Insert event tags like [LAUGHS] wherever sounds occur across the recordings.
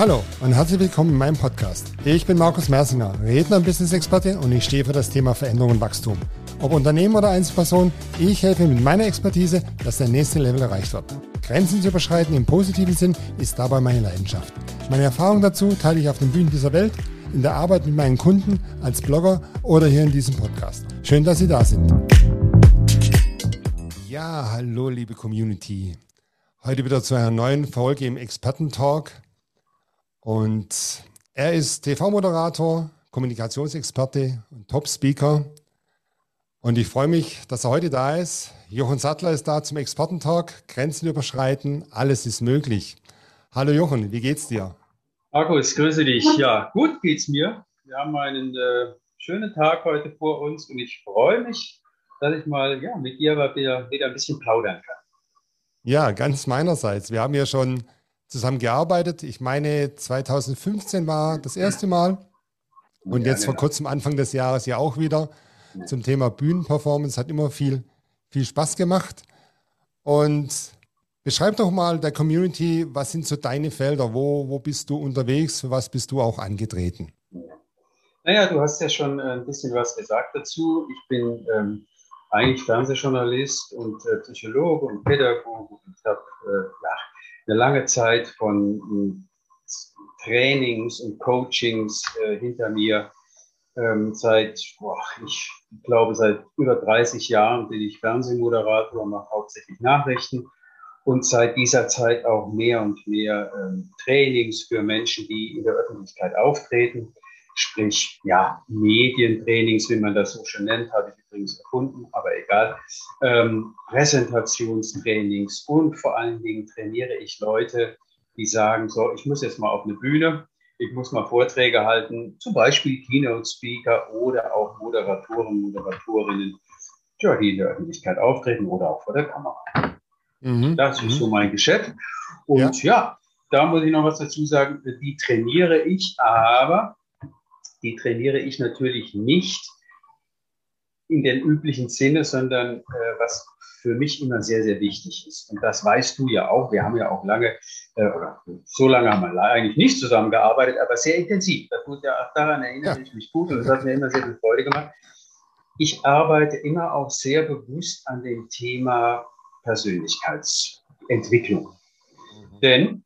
Hallo und herzlich willkommen in meinem Podcast. Ich bin Markus Mersinger, Redner und Business-Experte und ich stehe für das Thema Veränderung und Wachstum. Ob Unternehmen oder Einzelperson, ich helfe mit meiner Expertise, dass der nächste Level erreicht wird. Grenzen zu überschreiten im positiven Sinn ist dabei meine Leidenschaft. Meine Erfahrung dazu teile ich auf den Bühnen dieser Welt, in der Arbeit mit meinen Kunden, als Blogger oder hier in diesem Podcast. Schön, dass Sie da sind. Ja, hallo liebe Community. Heute wieder zu einer neuen Folge im Experten-Talk. Und er ist TV-Moderator, Kommunikationsexperte und Top-Speaker. Und ich freue mich, dass er heute da ist. Jochen Sattler ist da zum Expertentalk. Grenzen überschreiten, alles ist möglich. Hallo Jochen, wie geht's dir? Markus, grüße dich. Ja, gut geht's mir. Wir haben einen äh, schönen Tag heute vor uns und ich freue mich, dass ich mal ja, mit dir wieder, wieder ein bisschen plaudern kann. Ja, ganz meinerseits. Wir haben ja schon zusammen gearbeitet. Ich meine, 2015 war das erste Mal und ja, jetzt genau. vor kurzem Anfang des Jahres ja auch wieder zum Thema Bühnenperformance. Hat immer viel, viel Spaß gemacht. Und beschreib doch mal der Community, was sind so deine Felder? Wo, wo bist du unterwegs? Für was bist du auch angetreten? Naja, du hast ja schon ein bisschen was gesagt dazu. Ich bin ähm, eigentlich Fernsehjournalist und äh, Psychologe und Pädagoge und habe äh, ja, eine lange Zeit von äh, Trainings und Coachings äh, hinter mir. Ähm, seit, boah, ich glaube, seit über 30 Jahren bin ich Fernsehmoderator und mache hauptsächlich Nachrichten und seit dieser Zeit auch mehr und mehr ähm, Trainings für Menschen, die in der Öffentlichkeit auftreten sprich ja, Medientrainings, wie man das so schon nennt, habe ich übrigens erfunden, aber egal, ähm, Präsentationstrainings und vor allen Dingen trainiere ich Leute, die sagen, so, ich muss jetzt mal auf eine Bühne, ich muss mal Vorträge halten, zum Beispiel Keynote-Speaker oder auch Moderatoren, Moderatorinnen, ja, die in der Öffentlichkeit auftreten oder auch vor der Kamera. Mhm. Das ist so mhm. mein Geschäft. Und ja. ja, da muss ich noch was dazu sagen, die trainiere ich, aber die trainiere ich natürlich nicht in den üblichen Sinne, sondern äh, was für mich immer sehr, sehr wichtig ist. Und das weißt du ja auch. Wir haben ja auch lange, äh, oder so lange haben wir eigentlich nicht zusammengearbeitet, aber sehr intensiv. Das tut ja auch daran erinnere ja. ich mich gut und das hat mir immer sehr viel Freude gemacht. Ich arbeite immer auch sehr bewusst an dem Thema Persönlichkeitsentwicklung. Mhm. Denn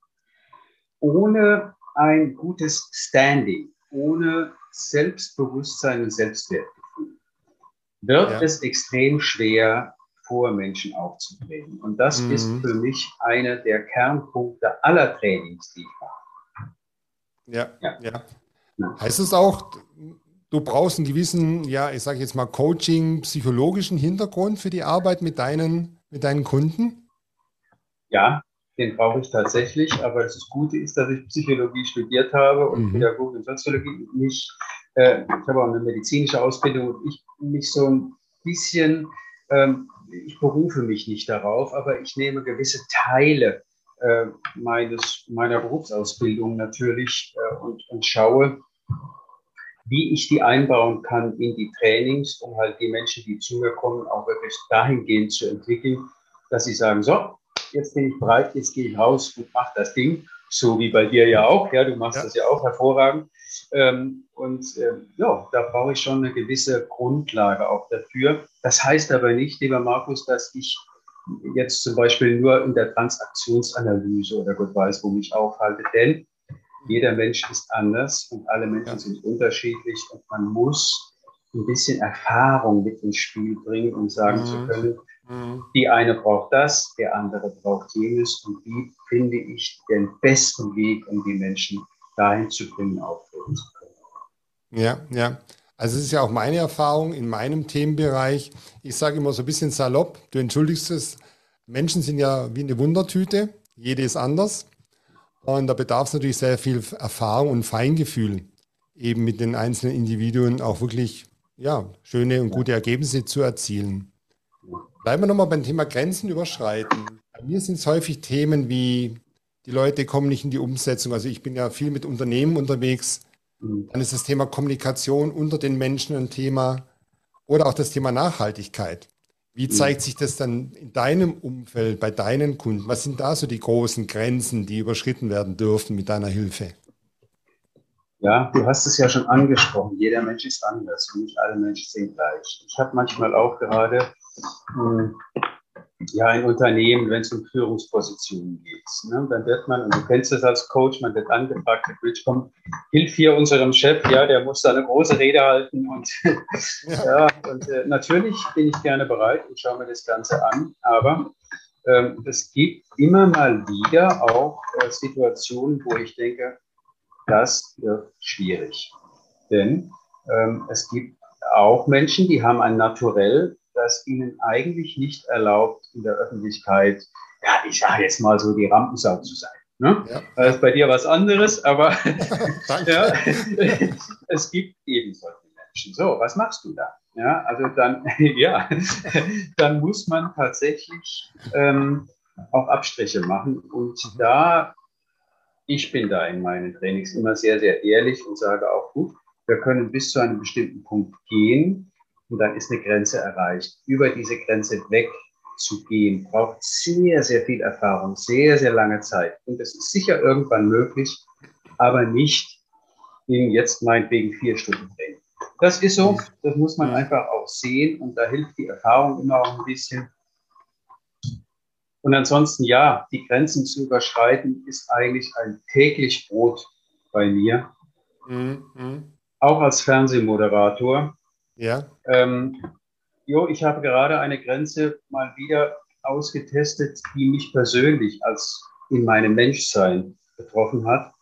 ohne ein gutes Standing, ohne Selbstbewusstsein und Selbstwertgefühl wird ja. es extrem schwer, vor Menschen aufzutreten. Und das mhm. ist für mich einer der Kernpunkte aller Trainings, die ich mache. Ja, ja. ja. Heißt es auch, du brauchst einen gewissen, ja, ich sage jetzt mal Coaching, psychologischen Hintergrund für die Arbeit mit deinen, mit deinen Kunden? Ja, den brauche ich tatsächlich, aber das Gute ist, dass ich Psychologie studiert habe und mhm. Pädagogik und Soziologie nicht. Äh, ich habe auch eine medizinische Ausbildung und ich mich so ein bisschen, ähm, ich berufe mich nicht darauf, aber ich nehme gewisse Teile äh, meines, meiner Berufsausbildung natürlich äh, und, und schaue, wie ich die einbauen kann in die Trainings, um halt die Menschen, die zu mir kommen, auch wirklich dahingehend zu entwickeln, dass sie sagen, so, jetzt bin ich bereit, jetzt gehe ich raus und mache das Ding. So wie bei dir ja auch, ja, du machst ja. das ja auch hervorragend. Ähm, und ähm, ja, da brauche ich schon eine gewisse Grundlage auch dafür. Das heißt aber nicht, lieber Markus, dass ich jetzt zum Beispiel nur in der Transaktionsanalyse oder Gott weiß, wo mich aufhalte, denn jeder Mensch ist anders und alle Menschen ja. sind unterschiedlich und man muss ein bisschen Erfahrung mit ins Spiel bringen, um sagen mhm. zu können, Die eine braucht das, der andere braucht jenes. Und wie finde ich den besten Weg, um die Menschen dahin zu bringen, auftreten zu können? Ja, ja. Also es ist ja auch meine Erfahrung in meinem Themenbereich. Ich sage immer so ein bisschen salopp, du entschuldigst es, Menschen sind ja wie eine Wundertüte, jede ist anders. Und da bedarf es natürlich sehr viel Erfahrung und Feingefühl, eben mit den einzelnen Individuen auch wirklich ja, schöne und gute Ergebnisse zu erzielen. Bleiben wir nochmal beim Thema Grenzen überschreiten. Bei mir sind es häufig Themen wie, die Leute kommen nicht in die Umsetzung. Also ich bin ja viel mit Unternehmen unterwegs. Dann ist das Thema Kommunikation unter den Menschen ein Thema oder auch das Thema Nachhaltigkeit. Wie zeigt sich das dann in deinem Umfeld, bei deinen Kunden? Was sind da so die großen Grenzen, die überschritten werden dürfen mit deiner Hilfe? Ja, du hast es ja schon angesprochen. Jeder Mensch ist anders und nicht alle Menschen sind gleich. Ich habe manchmal auch gerade ja, ein Unternehmen, wenn es um Führungspositionen geht. Ne? Dann wird man, und du kennst das als Coach, man wird angefragt, Mensch, komm, hilf hier unserem Chef, ja, der muss da eine große Rede halten. Und, [LAUGHS] ja und äh, natürlich bin ich gerne bereit und schaue mir das Ganze an, aber ähm, es gibt immer mal wieder auch äh, Situationen, wo ich denke, das wird schwierig. Denn ähm, es gibt auch Menschen, die haben ein Naturell, das ihnen eigentlich nicht erlaubt, in der Öffentlichkeit, ja, ich sage jetzt mal so, die Rampensau zu sein. Ne? Ja. Das ist bei dir was anderes, aber [LAUGHS] [LAUGHS] ja, es gibt eben solche Menschen. So, was machst du da? Ja, also dann, [LAUGHS] ja, dann muss man tatsächlich ähm, auch Abstriche machen. Und mhm. da, ich bin da in meinen Trainings immer sehr, sehr ehrlich und sage auch, gut, wir können bis zu einem bestimmten Punkt gehen und dann ist eine Grenze erreicht. Über diese Grenze wegzugehen, braucht sehr, sehr viel Erfahrung, sehr, sehr lange Zeit. Und das ist sicher irgendwann möglich, aber nicht in jetzt meinetwegen vier Stunden Training. Das ist so, das muss man einfach auch sehen und da hilft die Erfahrung immer auch ein bisschen. Und ansonsten, ja, die Grenzen zu überschreiten ist eigentlich ein täglich Brot bei mir. Mhm. mhm. Auch als Fernsehmoderator. Ja. Ähm, jo, ich habe gerade eine Grenze mal wieder ausgetestet, die mich persönlich als in meinem Menschsein betroffen hat.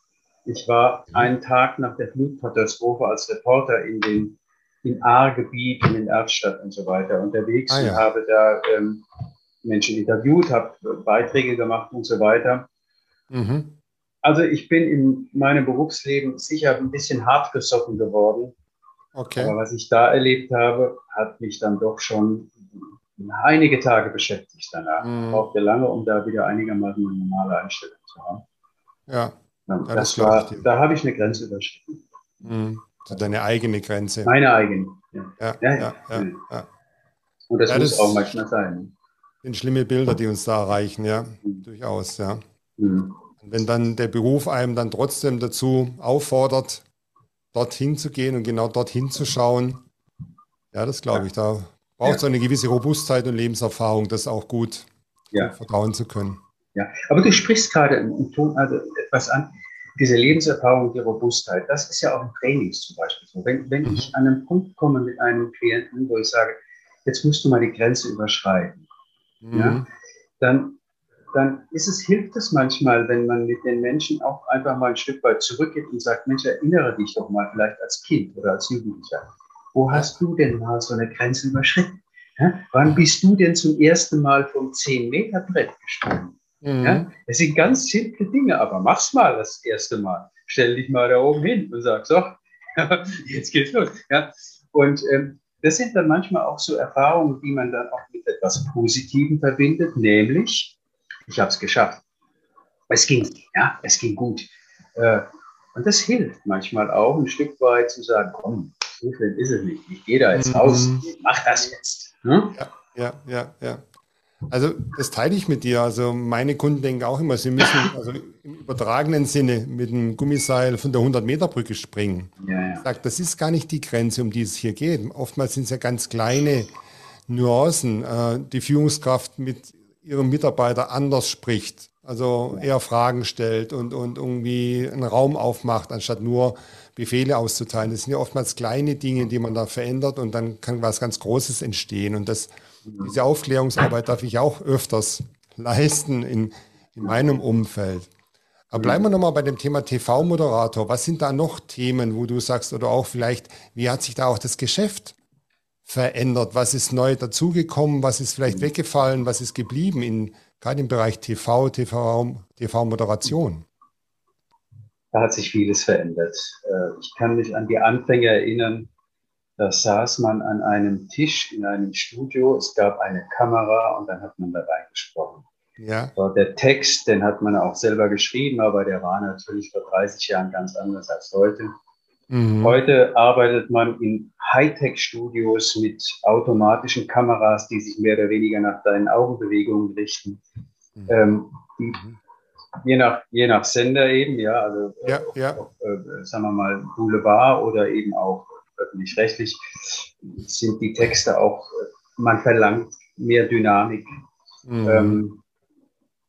Ich war einen Tag nach der Flutkatastrophe als Reporter in den in Ahrgebiet, in den Erftstadt und so weiter unterwegs ah, ja. und habe da ähm, Menschen interviewt, habe Beiträge gemacht und so weiter. Mhm. Also ich bin in meinem Berufsleben sicher ein bisschen hart gesoffen geworden, Okay. Aber was ich da erlebt habe, hat mich dann doch schon einige Tage beschäftigt danach. Mhm. Brauchte lange, um da wieder einigermaßen eine normale Einstellung zu haben. Ja. ja das war, da habe ich eine Grenze überschritten. Mhm. So deine eigene Grenze. Meine eigene. Ja. Ja, ja, ja, ja. Und das muss das auch manchmal sein. Sind schlimme Bilder, die uns da erreichen, ja, mhm. durchaus, ja. Mhm. wenn dann der Beruf einem dann trotzdem dazu auffordert, dorthin zu gehen und genau dorthin zu schauen. Ja, das glaube ich. Da braucht es ja. eine gewisse Robustheit und Lebenserfahrung, das auch gut ja. vertrauen zu können. Ja, aber du sprichst gerade im Ton also etwas an. Diese Lebenserfahrung, die Robustheit, das ist ja auch im Trainings zum Beispiel so. Wenn, wenn mhm. ich an einen Punkt komme mit einem Klienten, wo ich sage, jetzt musst du mal die Grenze überschreiten, mhm. ja, dann dann ist es, hilft es manchmal, wenn man mit den Menschen auch einfach mal ein Stück weit zurückgeht und sagt, Mensch, erinnere dich doch mal vielleicht als Kind oder als Jugendlicher. Wo hast du denn mal so eine Grenze überschritten? Ja? Wann bist du denn zum ersten Mal vom 10-Meter-Brett gesprungen? Mhm. Ja? Das sind ganz simple Dinge, aber mach's mal das erste Mal. Stell dich mal da oben hin und sag, so, [LAUGHS] jetzt geht's los. Ja? Und ähm, das sind dann manchmal auch so Erfahrungen, die man dann auch mit etwas Positivem verbindet, nämlich, ich habe es geschafft. Es ging, ja, es ging gut. Äh, und das hilft manchmal auch ein Stück weit zu sagen, komm, so schlimm ist es nicht. Ich gehe da jetzt mhm. raus, mach das jetzt. Hm? Ja, ja, ja, ja. Also das teile ich mit dir. Also meine Kunden denken auch immer, sie müssen [LAUGHS] also im übertragenen Sinne mit einem Gummiseil von der 100-Meter-Brücke springen. Ja, ja. Ich sage, das ist gar nicht die Grenze, um die es hier geht. Oftmals sind es ja ganz kleine Nuancen. Äh, die Führungskraft mit ihrem Mitarbeiter anders spricht, also eher Fragen stellt und, und irgendwie einen Raum aufmacht, anstatt nur Befehle auszuteilen. Das sind ja oftmals kleine Dinge, die man da verändert und dann kann was ganz Großes entstehen. Und das, diese Aufklärungsarbeit darf ich auch öfters leisten in, in meinem Umfeld. Aber bleiben wir nochmal bei dem Thema TV-Moderator. Was sind da noch Themen, wo du sagst, oder auch vielleicht, wie hat sich da auch das Geschäft verändert? Was ist neu dazugekommen? Was ist vielleicht mhm. weggefallen? Was ist geblieben, in, gerade im Bereich TV, TV, TV-Moderation? Da hat sich vieles verändert. Äh, ich kann mich an die Anfänge erinnern. Da saß man an einem Tisch in einem Studio. Es gab eine Kamera und dann hat man da reingesprochen. Ja. Der Text, den hat man auch selber geschrieben, aber der war natürlich vor 30 Jahren ganz anders als heute. Mhm. Heute arbeitet man in Hightech-Studios mit automatischen Kameras, die sich mehr oder weniger nach deinen Augenbewegungen richten. Mhm. Ähm, die, je nach, je nach Sender eben, ja, also ja, ja. Äh, sagen wir mal Boulevard oder eben auch öffentlich-rechtlich sind die Texte auch, man verlangt mehr Dynamik. Mhm. Ähm,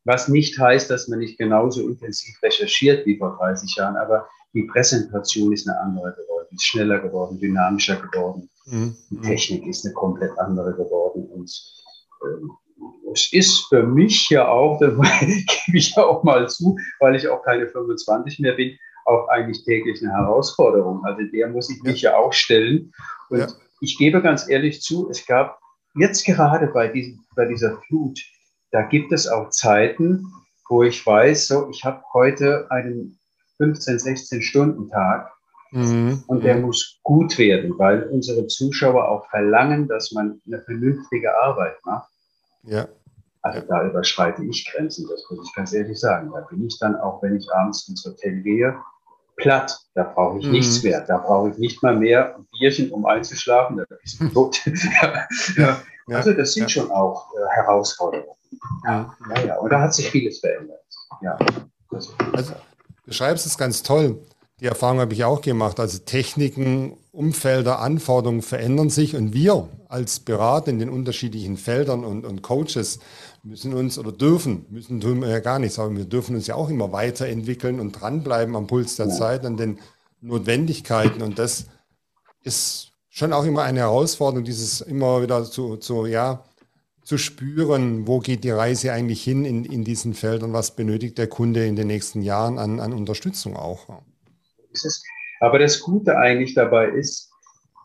was nicht heißt, dass man nicht genauso intensiv recherchiert wie vor 30 Jahren, aber die Präsentation ist eine andere geworden, ist schneller geworden, dynamischer geworden. Mhm. Die Technik ist eine komplett andere geworden. Und ähm, es ist für mich ja auch, [LAUGHS] da gebe ich ja auch mal zu, weil ich auch keine 25 mehr bin, auch eigentlich täglich eine Herausforderung. Also der muss ich mich ja, ja auch stellen. Und ja. ich gebe ganz ehrlich zu, es gab jetzt gerade bei, diesem, bei dieser Flut, da gibt es auch Zeiten, wo ich weiß, so, ich habe heute einen 15, 16 Stunden Tag mhm. und der mhm. muss gut werden, weil unsere Zuschauer auch verlangen, dass man eine vernünftige Arbeit macht. Ja. Also da überschreite ich Grenzen, das muss ich ganz ehrlich sagen. Da bin ich dann auch, wenn ich abends ins Hotel gehe, platt. Da brauche ich mhm. nichts mehr. Da brauche ich nicht mal mehr ein Bierchen, um einzuschlafen. Da bist [LAUGHS] du tot. ja. Ja. Also das sind schon auch äh, Herausforderungen. Ja. Ja, Und da hat sich vieles verändert. Ja. Also, du schreibst es ganz toll. Die Erfahrung habe ich auch gemacht. Also Techniken, Umfelder, Anforderungen verändern sich und wir als Berater in den unterschiedlichen Feldern und, und Coaches müssen uns oder dürfen, müssen tun wir ja gar nichts, aber wir dürfen uns ja auch immer weiterentwickeln und dranbleiben am Puls der Zeit, an den Notwendigkeiten. Und das ist schon auch immer eine Herausforderung, dieses immer wieder zu, zu ja, zu spüren, wo geht die Reise eigentlich hin in, in diesen Feldern, was benötigt der Kunde in den nächsten Jahren an, an Unterstützung auch. Aber das Gute eigentlich dabei ist,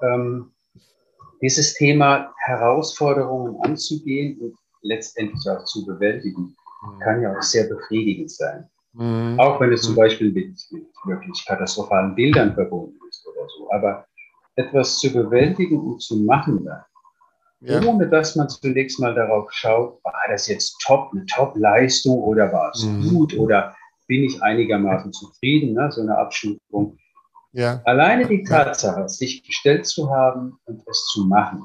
ähm, dieses Thema Herausforderungen anzugehen und letztendlich auch zu bewältigen, mhm. kann ja auch sehr befriedigend sein. Mhm. Auch wenn es zum mhm. Beispiel mit, mit wirklich katastrophalen Bildern verbunden ist oder so. Aber etwas zu bewältigen und zu machen dann, ja. ohne dass man zunächst mal darauf schaut, war das jetzt top, eine Top-Leistung oder war es mhm. gut oder bin ich einigermaßen zufrieden, ne? so eine Abstufung. Ja. Alleine die Tatsache, sich gestellt zu haben und es zu machen,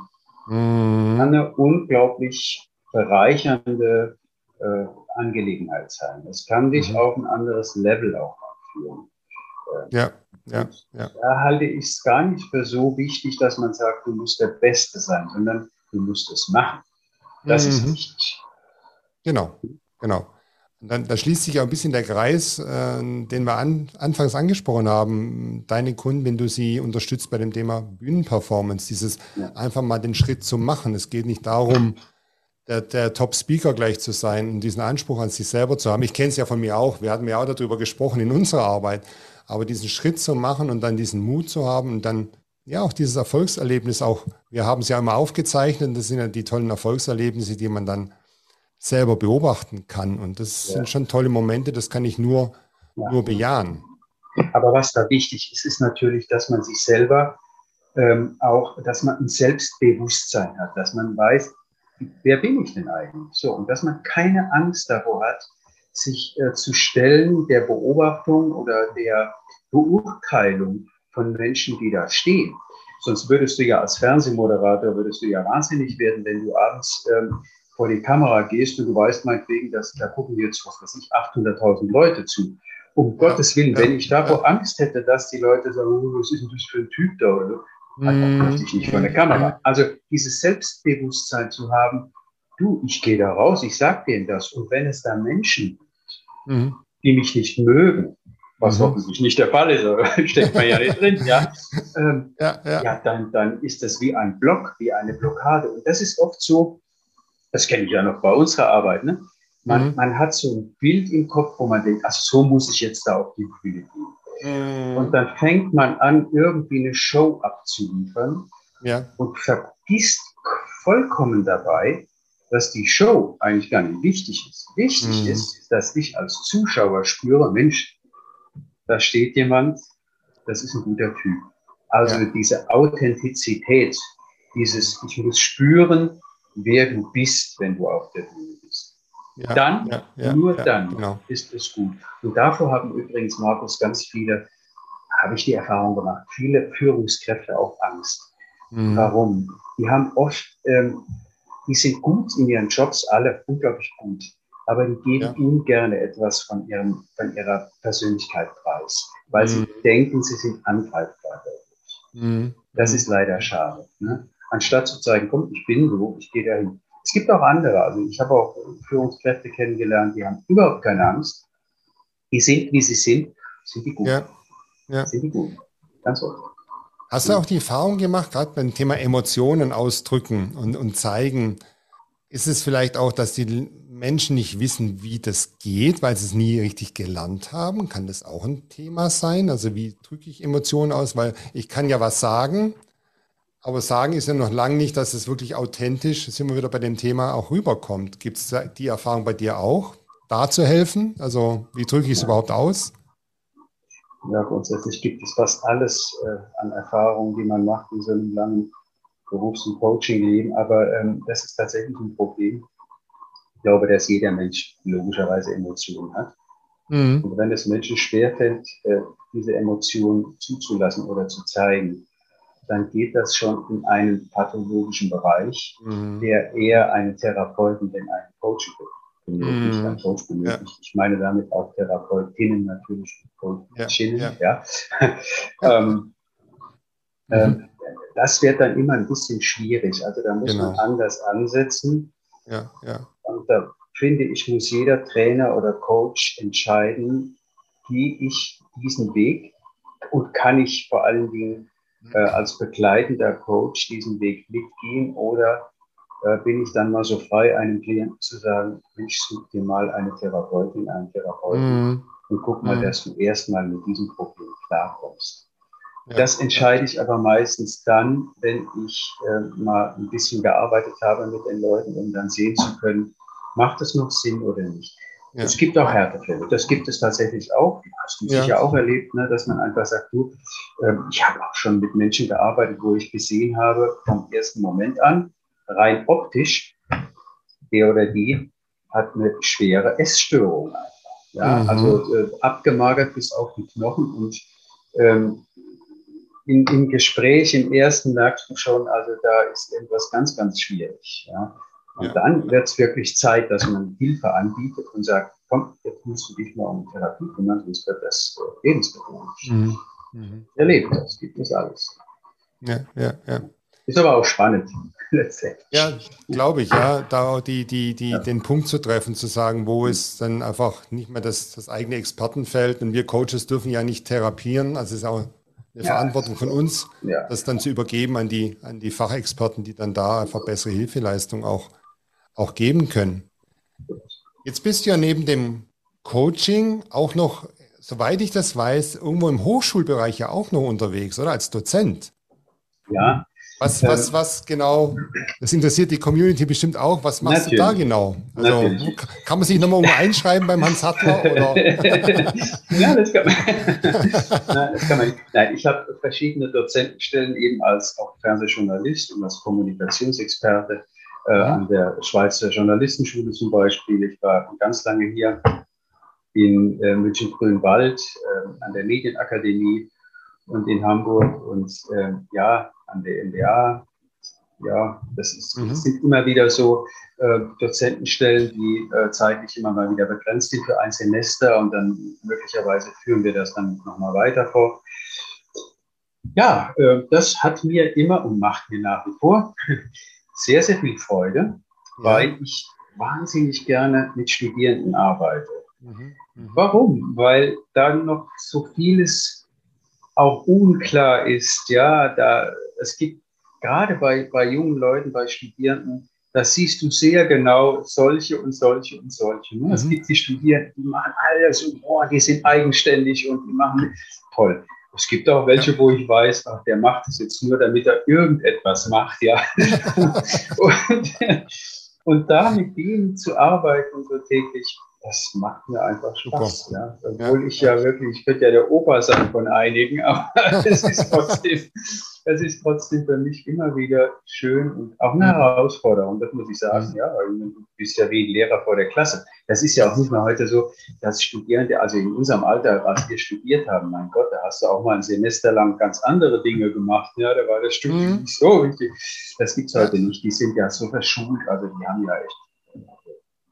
mhm. kann eine unglaublich bereichernde äh, Angelegenheit sein. Es kann dich mhm. auf ein anderes Level auch führen. Äh, ja, ja, ja. Da halte ich es gar nicht für so wichtig, dass man sagt, du musst der Beste sein, sondern du musst es machen. Das mhm. ist wichtig. Genau, genau. Dann da schließt sich auch ein bisschen der Kreis, äh, den wir an, anfangs angesprochen haben. Deine Kunden, wenn du sie unterstützt bei dem Thema Bühnenperformance, dieses ja. einfach mal den Schritt zu machen. Es geht nicht darum, der, der Top-Speaker gleich zu sein und diesen Anspruch an sich selber zu haben. Ich kenne es ja von mir auch. Wir hatten ja auch darüber gesprochen in unserer Arbeit. Aber diesen Schritt zu machen und dann diesen Mut zu haben und dann ja auch dieses Erfolgserlebnis auch, wir haben es ja immer aufgezeichnet, das sind ja die tollen Erfolgserlebnisse, die man dann selber beobachten kann. Und das ja. sind schon tolle Momente, das kann ich nur, ja. nur bejahen. Aber was da wichtig ist, ist natürlich, dass man sich selber ähm, auch, dass man ein Selbstbewusstsein hat, dass man weiß, wer bin ich denn eigentlich? So, und dass man keine Angst davor hat, sich äh, zu stellen der Beobachtung oder der Beurteilung von Menschen, die da stehen. Sonst würdest du ja als Fernsehmoderator, würdest du ja wahnsinnig werden, wenn du abends ähm, vor die Kamera gehst und du weißt meinetwegen, dass da gucken jetzt, was weiß ich, 800.000 Leute zu. Um Gottes Willen, wenn ich davor. Angst hätte, dass die Leute sagen, oh, was ist denn das für ein Typ da? Oder dann mhm. ich nicht vor der Kamera. Also dieses Selbstbewusstsein zu haben, du, ich gehe da raus, ich sag denen das. Und wenn es da Menschen gibt, mhm. die mich nicht mögen, was mhm. hoffentlich nicht der Fall ist, aber [LAUGHS] steckt man ja nicht drin, ja, ähm, ja, ja. ja, dann, dann ist das wie ein Block, wie eine Blockade. Und das ist oft so, das kenne ich ja noch bei unserer Arbeit, ne? Man, mhm. man hat so ein Bild im Kopf, wo man denkt, also so muss ich jetzt da auf die Bühne gehen. Mhm. Und dann fängt man an, irgendwie eine Show abzuliefern ja. und vergisst vollkommen dabei, dass die Show eigentlich gar nicht wichtig ist. Wichtig mhm. ist, dass ich als Zuschauer spüre, Mensch, da steht jemand, das ist ein guter Typ. Also ja. diese Authentizität, dieses, ich muss spüren, wer du bist, wenn du auf der Bühne bist. Ja, dann, ja, nur dann genau. ist es gut. Und davor haben übrigens, Markus, ganz viele, habe ich die Erfahrung gemacht, viele Führungskräfte auch Angst. Mhm. Warum? Die haben oft, ähm, die sind gut in ihren Jobs, alle unglaublich gut. Aber die geben ja. ungern etwas von, ihrem, von ihrer Persönlichkeit preis, weil mhm. sie denken, sie sind angreifbar. Mhm. Das ist leider schade. Ne? Anstatt zu zeigen, komm, ich bin so, ich gehe dahin. Es gibt auch andere. Also ich habe auch Führungskräfte kennengelernt, die haben überhaupt keine Angst. Die sind, wie sie sind, sind die gut. Ja. Ja. Sind die gut. Ganz oft. Hast du auch die Erfahrung gemacht, gerade beim Thema Emotionen ausdrücken und, und zeigen, ist es vielleicht auch, dass die Menschen nicht wissen, wie das geht, weil sie es nie richtig gelernt haben? Kann das auch ein Thema sein? Also wie drücke ich Emotionen aus? Weil ich kann ja was sagen, aber sagen ist ja noch lange nicht, dass es wirklich authentisch, sind wir wieder bei dem Thema, auch rüberkommt. Gibt es die Erfahrung bei dir auch, da zu helfen? Also wie drücke ich es ja. überhaupt aus? Ja, grundsätzlich gibt es fast alles äh, an Erfahrungen, die man macht in so einem langen Berufs- und Coaching-Leben. Aber ähm, das ist tatsächlich ein Problem. Ich glaube, dass jeder Mensch logischerweise Emotionen hat. Mhm. Und wenn es Menschen schwerfällt, äh, diese Emotionen zuzulassen oder zu zeigen, dann geht das schon in einen pathologischen Bereich, mhm. der eher einen Therapeuten denn einen Coach benötigt, mhm. einen Coach benötigt. Ja. Ich meine damit auch Therapeutinnen natürlich, Coachinnen, ja. ja. ja. [LAUGHS] ähm, mhm. ähm, das wird dann immer ein bisschen schwierig. Also da muss genau. man anders ansetzen. Ja, ja. Und da finde ich, muss jeder Trainer oder Coach entscheiden, gehe ich diesen Weg und kann ich vor allen Dingen äh, als begleitender Coach diesen Weg mitgehen oder äh, bin ich dann mal so frei, einem Klienten zu sagen, ich such dir mal eine Therapeutin, einen Therapeuten mm. und guck mal, mm. dass du erstmal mit diesem Problem klarkommst. Ja. Das entscheide ich aber meistens dann, wenn ich äh, mal ein bisschen gearbeitet habe mit den Leuten, um dann sehen zu können, macht es noch Sinn oder nicht. Ja. Es gibt auch Härtefälle. Das gibt es tatsächlich auch. Hast du ja. sicher auch erlebt, ne, dass man einfach sagt, du, äh, ich habe auch schon mit Menschen gearbeitet, wo ich gesehen habe, vom ersten Moment an, rein optisch, der oder die hat eine schwere Essstörung einfach. Ja, mhm. also äh, abgemagert bis auf die Knochen und ähm, in, im Gespräch im ersten merkst du schon, also da ist irgendwas ganz, ganz schwierig. Ja. Und ja. dann wird es wirklich Zeit, dass man Hilfe anbietet und sagt, komm, jetzt musst du dich mal um Therapie kümmern, sonst wird das lebensbedrohlich. Mhm. Mhm. Erlebt das, gibt es alles. Ja, ja, ja. Ist aber auch spannend. [LAUGHS] Ja, glaube ich, ja, da die, die, die, ja. den Punkt zu treffen, zu sagen, wo ist dann einfach nicht mehr das, das eigene Expertenfeld und wir Coaches dürfen ja nicht therapieren, also es ist auch eine ja. Verantwortung von uns, ja. das dann zu übergeben an die, an die Fachexperten, die dann da einfach bessere Hilfeleistung auch auch geben können. Jetzt bist du ja neben dem Coaching auch noch, soweit ich das weiß, irgendwo im Hochschulbereich ja auch noch unterwegs, oder? Als Dozent. Ja. Was, was, was genau, das interessiert die Community bestimmt auch. Was machst Natürlich. du da genau? Also Natürlich. kann man sich nochmal um einschreiben beim Hans Hattler? [LAUGHS] ja, das kann man. [LAUGHS] Nein, das kann man. Nein, ich habe verschiedene Dozentenstellen eben als auch Fernsehjournalist und als Kommunikationsexperte äh, an der Schweizer Journalistenschule zum Beispiel. Ich war ganz lange hier in äh, München-Grünwald äh, an der Medienakademie und in Hamburg und äh, ja, an der MBA. Ja, das, ist, mhm. das sind immer wieder so äh, Dozentenstellen, die äh, zeitlich immer mal wieder begrenzt sind für ein Semester und dann möglicherweise führen wir das dann nochmal weiter vor. Ja, äh, das hat mir immer und macht mir nach wie vor [LAUGHS] sehr, sehr viel Freude, ja. weil ich wahnsinnig gerne mit Studierenden arbeite. Mhm. Mhm. Warum? Weil dann noch so vieles auch unklar ist. Ja, da, es gibt gerade bei, bei jungen Leuten, bei Studierenden, da siehst du sehr genau solche und solche und solche. Ne? Mhm. Es gibt die Studierenden, die machen alles und oh, die sind eigenständig und die machen toll. Es gibt auch welche, wo ich weiß, ach, der macht es jetzt nur, damit er irgendetwas macht, ja. [LAUGHS] [LAUGHS] und, und da mit denen zu arbeiten so täglich, das macht mir einfach Spaß. Ja. Obwohl ja. ich ja wirklich, ich könnte ja der Opa sein von einigen, [LAUGHS] aber es ist trotzdem, es ist trotzdem für mich immer wieder schön und auch eine Herausforderung, das muss ich sagen. Ja, weil du bist ja wie ein Lehrer vor der Klasse. Das ist ja auch nicht mehr heute so, dass Studierende, also in unserem Alter, was wir studiert haben, mein Gott, da hast du auch mal ein Semester lang ganz andere Dinge gemacht. Ja, da war das Studium mhm. nicht so wichtig. Das gibt's heute nicht. Die sind ja so verschult, also die haben ja echt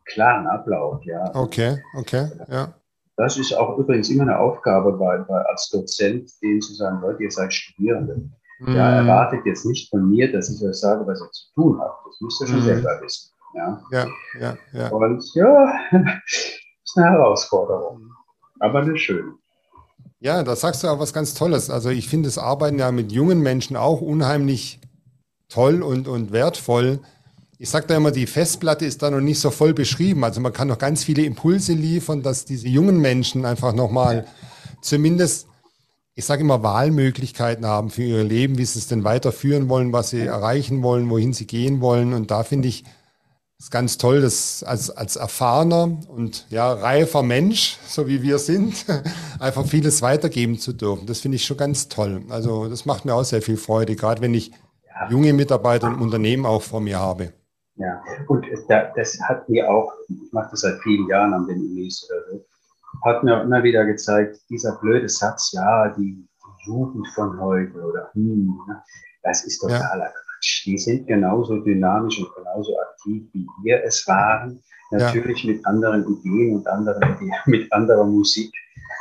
klaren Ablauf, ja. Okay, okay, ja. Das ist auch übrigens immer eine Aufgabe bei, bei als Dozent, denen zu sagen, Leute, ihr seid Studierende. Mhm. Ja, erwartet jetzt nicht von mir, dass ich euch sage, was ihr zu tun habt. Das müsst ihr schon mhm. selber wissen. Ja, ja, ja. ja. Und ja, [LAUGHS] ist eine Herausforderung, aber eine schöne. Ja, da sagst du auch was ganz Tolles. Also ich finde das Arbeiten ja mit jungen Menschen auch unheimlich toll und, und wertvoll. Ich sage da immer, die Festplatte ist da noch nicht so voll beschrieben. Also man kann noch ganz viele Impulse liefern, dass diese jungen Menschen einfach nochmal zumindest, ich sage immer, Wahlmöglichkeiten haben für ihr Leben, wie sie es denn weiterführen wollen, was sie erreichen wollen, wohin sie gehen wollen. Und da finde ich, ist ganz toll, dass als, als erfahrener und ja, reifer Mensch, [LAUGHS] so wie wir sind, [LAUGHS] einfach vieles weitergeben zu dürfen. Das finde ich schon ganz toll. Also das macht mir auch sehr viel Freude, gerade wenn ich junge Mitarbeiter im Unternehmen auch vor mir habe. Ja, und das hat mir auch, ich mache das seit vielen Jahren an den Unis oder so, hat mir immer wieder gezeigt, dieser blöde Satz, ja, die, die Jugend von heute oder hm, ne, das ist totaler ja. Quatsch. Die sind genauso dynamisch und genauso aktiv, wie wir es waren. Natürlich ja. mit anderen Ideen und anderen, [LAUGHS] mit anderer Musik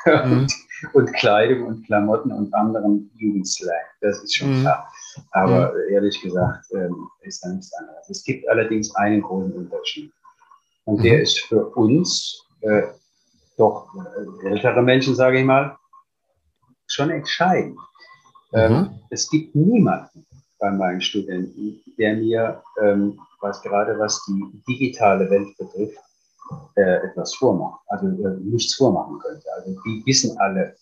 mhm. und, [LAUGHS] und, Kleidung und Klamotten und anderen Jugendslang. Das ist schon mhm. klar. Aber mhm. ehrlich gesagt ähm, ist da nichts anderes. Es gibt allerdings einen großen Unterschied. Und der mhm. ist für uns, äh, doch äh, ältere Menschen, sage ich mal, schon entscheidend. Ähm, mhm. es gibt niemanden, bei meinen Studenten, der mir, ähm, was gerade was die digitale Welt betrifft, äh, etwas vormacht, also äh, nichts vormachen könnte. Also die wissen alle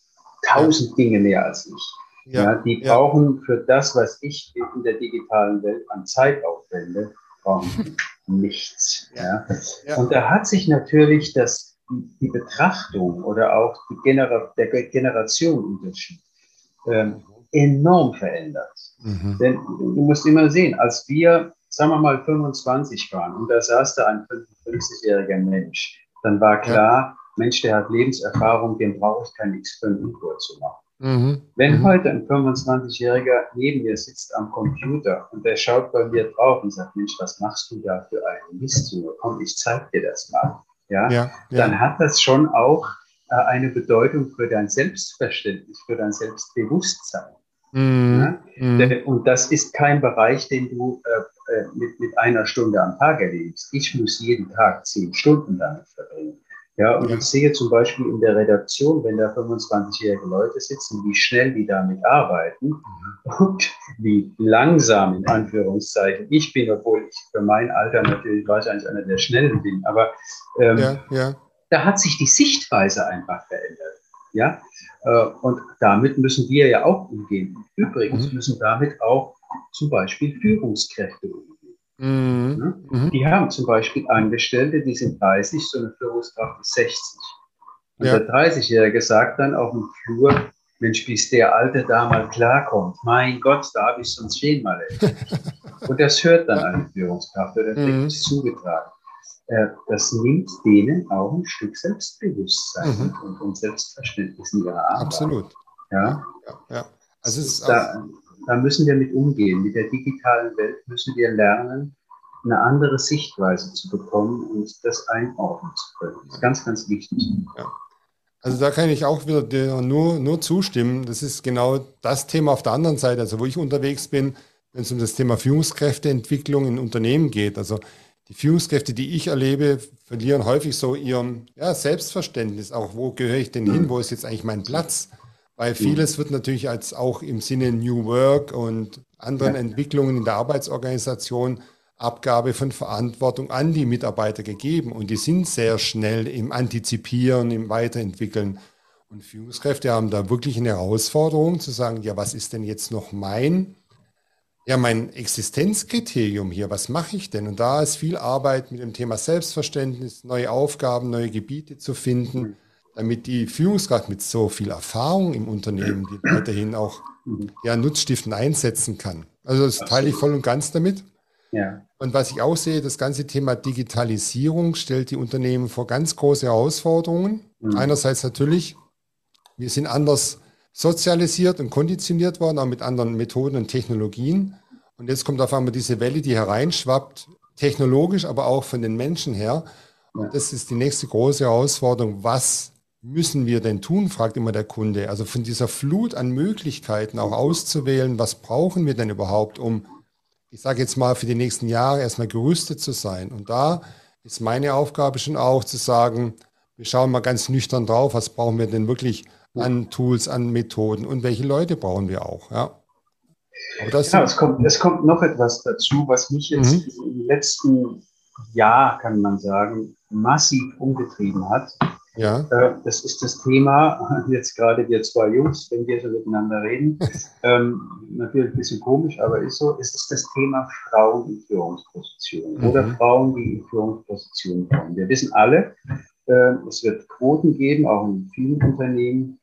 tausend Dinge mehr als ich. Ja, ja die ja. brauchen für das, was ich in der digitalen Welt an Zeit aufwende, brauchen nichts. Ja. ja. Und da hat sich natürlich das, die Betrachtung oder auch die Genera der Generationenunterschied ähm, enorm verändert. Mhm. Denn du musst immer sehen, als wir, sagen wir mal, 25 waren und da saß da ein 55-jähriger Mensch, dann war klar. Mensch, der hat Lebenserfahrung, dem brauche ich kein X für einen zu machen. Mhm. Wenn mhm. heute ein 25-Jähriger neben mir sitzt am Computer und der schaut bei mir drauf und sagt, Mensch, was machst du da für einen Mist? Komm, ich zeig dir das mal. Ja, ja, ja. dann hat das schon auch äh, eine Bedeutung für dein Selbstverständnis, für dein Selbstbewusstsein. Mhm. Ja? Mhm. Und das ist kein Bereich, den du äh, äh, mit, mit einer Stunde am Tag erlebst. Ich muss jeden Tag zehn Stunden damit verbringen. Ja, und ich sehe zum Beispiel in der Redaktion, wenn da 25-jährige Leute sitzen, wie schnell die damit arbeiten mhm. und wie langsam, in Anführungszeichen, ich bin, obwohl ich für mein Alter natürlich wahrscheinlich einer der Schnellen bin, aber ähm, ja, ja. da hat sich die Sichtweise einfach verändert. Ja, äh, und damit müssen wir ja auch umgehen. Übrigens mhm. müssen damit auch zum Beispiel Führungskräfte umgehen. Mhm. Mhm. Die haben zum Beispiel Angestellte, die sind 30, so eine Führungskraft ist 60. Und ja. der 30-Jährige sagt dann auf dem Flur, Mensch, bis der Alte da mal klarkommt. Mein Gott, da habe ich sonst zehnmal. [LAUGHS] Und das hört dann eine Führungskraft oder kriegt mhm. es zugetragen. Äh, das nimmt denen auch ein Stück Selbstbewusstsein mhm. und, und, Selbstverständnis in ihrer Arbeit. Absolut. Ja, ja. ja. Also es ist da, da müssen wir mit umgehen. Mit der digitalen Welt müssen wir lernen, eine andere Sichtweise zu bekommen und das einordnen zu können. Das ist ganz, ganz wichtig. Ja. Also da kann ich auch wieder nur, nur zustimmen. Das ist genau das Thema auf der anderen Seite, also wo ich unterwegs bin, wenn es um das Thema Führungskräfteentwicklung in Unternehmen geht. Also die Führungskräfte, die ich erlebe, verlieren häufig so ihr ja, Selbstverständnis. Auch wo gehöre ich denn hin? Wo ist jetzt eigentlich mein Platz? Weil vieles wird natürlich als auch im Sinne New Work und anderen ja. Entwicklungen in der Arbeitsorganisation Abgabe von Verantwortung an die Mitarbeiter gegeben. Und die sind sehr schnell im Antizipieren, im Weiterentwickeln. Und Führungskräfte haben da wirklich eine Herausforderung zu sagen, ja, was ist denn jetzt noch mein ja, mein Existenzkriterium hier, was mache ich denn? Und da ist viel Arbeit mit dem Thema Selbstverständnis, neue Aufgaben, neue Gebiete zu finden, damit die Führungskraft mit so viel Erfahrung im Unternehmen, die weiterhin auch ja, Nutzstiften einsetzen kann. Also das teile ich voll und ganz damit. Ja. Und was ich auch sehe, das ganze Thema Digitalisierung stellt die Unternehmen vor ganz große Herausforderungen. Mhm. Einerseits natürlich, wir sind anders sozialisiert und konditioniert worden, auch mit anderen Methoden und Technologien. Und jetzt kommt auf einmal diese Welle, die hereinschwappt, technologisch, aber auch von den Menschen her. Ja. Das ist die nächste große Herausforderung. Was müssen wir denn tun, fragt immer der Kunde. Also von dieser Flut an Möglichkeiten auch auszuwählen, was brauchen wir denn überhaupt, um, ich sage jetzt mal, für die nächsten Jahre erstmal gerüstet zu sein. Und da ist meine Aufgabe schon auch zu sagen, wir schauen mal ganz nüchtern drauf, was brauchen wir denn wirklich an Tools, an Methoden und welche Leute brauchen wir auch. Ja. Aber das ja, es kommt, es kommt noch etwas dazu, was mich jetzt mhm. im letzten Jahr, kann man sagen, massiv umgetrieben hat. Ja. Äh, das ist das Thema, [LAUGHS] jetzt gerade wir zwei Jungs, wenn wir so miteinander reden, [LAUGHS] ähm, natürlich ein bisschen komisch, aber ist so, es ist das Thema Frauen in Führungspositionen mhm. oder Frauen, die in Führungspositionen kommen. Wir wissen alle, äh, es wird Quoten geben, auch in vielen Unternehmen,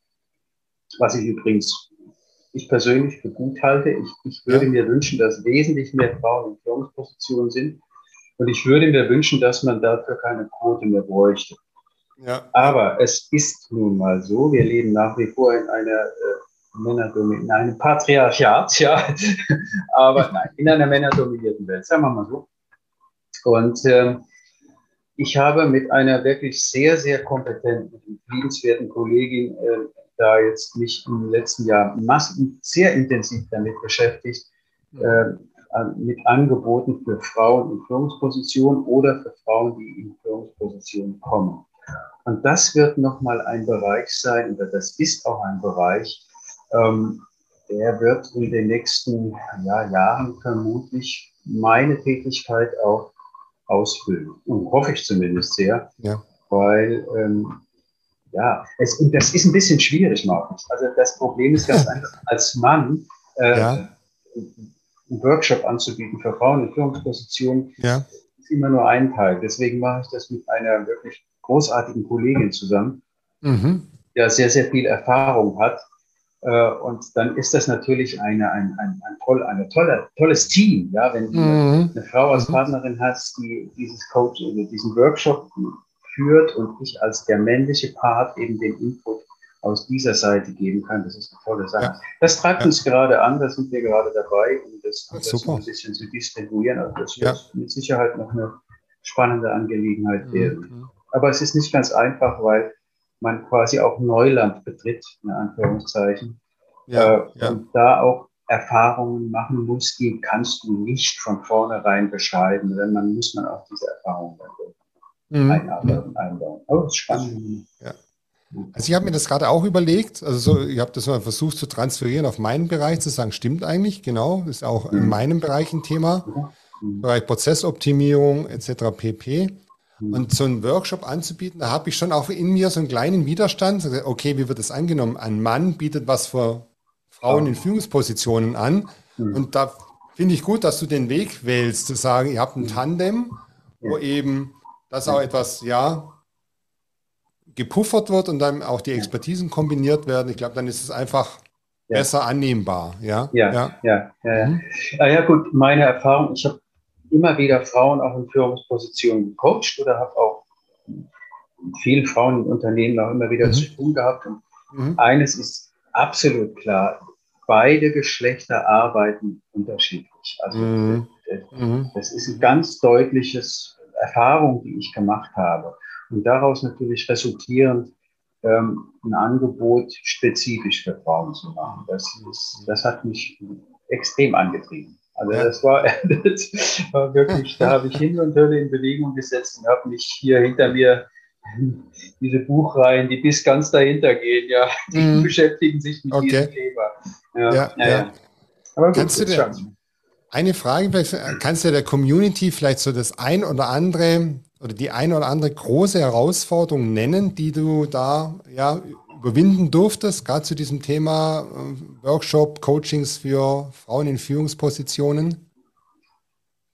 was ich übrigens ich persönlich für gut halte. Ich, ich würde ja. mir wünschen, dass wesentlich mehr Frauen in Führungspositionen sind. Und ich würde mir wünschen, dass man dafür keine Quote mehr bräuchte. Ja. Aber es ist nun mal so, wir leben nach wie vor in einer äh, Männerdominierten, in einem Patriarchat, ja, [LAUGHS] aber nein, in einer männerdominierten Welt, sagen wir mal so. Und ähm, ich habe mit einer wirklich sehr, sehr kompetenten und liebenswerten Kollegin äh, da jetzt mich im letzten Jahr massiv, sehr intensiv damit beschäftigt, äh, mit Angeboten für Frauen in Führungspositionen oder für Frauen, die in Führungspositionen kommen. Und das wird nochmal ein Bereich sein, oder das ist auch ein Bereich, ähm, der wird in den nächsten ja, Jahren vermutlich meine Tätigkeit auch ausfüllen. Und hoffe ich zumindest sehr, ja. weil ähm, ja, es, das ist ein bisschen schwierig, Markus. Also das Problem ist ganz [LAUGHS] einfach, als Mann äh, ja. einen Workshop anzubieten für Frauen in Führungspositionen, ja. ist immer nur ein Teil. Deswegen mache ich das mit einer wirklich großartigen Kollegin zusammen, mhm. der sehr, sehr viel Erfahrung hat. Äh, und dann ist das natürlich eine, ein, ein, ein toll, eine tolle, tolles Team, ja, wenn du mhm. eine Frau als. Partnerin hast, die dieses Coach, diesen Workshop führt und ich als der männliche Part eben den Input aus dieser Seite geben kann. Das ist eine tolle Sache. Ja. Das treibt ja. uns gerade an, da sind wir gerade dabei, um das, das ein bisschen zu distribuieren. Also das wird ja. mit Sicherheit noch eine spannende Angelegenheit mhm. werden. Mhm. Aber es ist nicht ganz einfach, weil man quasi auch Neuland betritt, in Anführungszeichen. Ja, äh, und da auch Erfahrungen machen muss, die kannst du nicht von vornherein beschreiben, denn man muss man auch diese Erfahrungen mhm. einarbeiten, einbauen. Aber das ist spannend. Ja. Also ich habe mir das gerade auch überlegt, also so, ich habe das mal versucht zu transferieren auf meinen Bereich, zu sagen, stimmt eigentlich, genau, ist auch mhm. in meinem Bereich ein Thema, mhm. Bereich Prozessoptimierung etc. pp. Mhm. Und so einen Workshop anzubieten, da habe ich schon auch in mir so einen kleinen Widerstand. Okay, wie wird das angenommen? Ein Mann bietet was für Frauen in Führungspositionen an. Mhm. Und da finde ich gut, dass du den Weg wählst, zu sagen, ihr habt ein Tandem, wo eben dass auch etwas, ja, gepuffert wird und dann auch die Expertisen kombiniert werden. Ich glaube, dann ist es einfach besser annehmbar. Ja, ja, ja. ja, ja, mhm. ja. ja gut, meine Erfahrung, ich habe immer wieder Frauen auch in Führungspositionen gecoacht oder habe auch vielen Frauen in Unternehmen auch immer wieder mhm. zu tun gehabt. Und mhm. eines ist absolut klar, beide Geschlechter arbeiten unterschiedlich. Also mhm. das, mhm. das ist ein ganz deutliches Erfahrung, die ich gemacht habe. Und daraus natürlich resultierend ähm, ein Angebot spezifisch für Frauen zu machen. Das, ist, das hat mich extrem angetrieben. Also das war, das [LAUGHS] war wirklich, da habe ich hin und Hölle in Bewegung gesetzt und habe mich hier hinter mir diese Buchreihen, die bis ganz dahinter gehen, ja, [LAUGHS] die mm. beschäftigen sich mit okay. diesem Thema. Ja, ja, ja. Aber gut, Kannst du denn, eine Frage, kannst du der Community vielleicht so das ein oder andere oder die ein oder andere große Herausforderung nennen, die du da ja überwinden durftest, gerade zu diesem Thema äh, Workshop, Coachings für Frauen in Führungspositionen?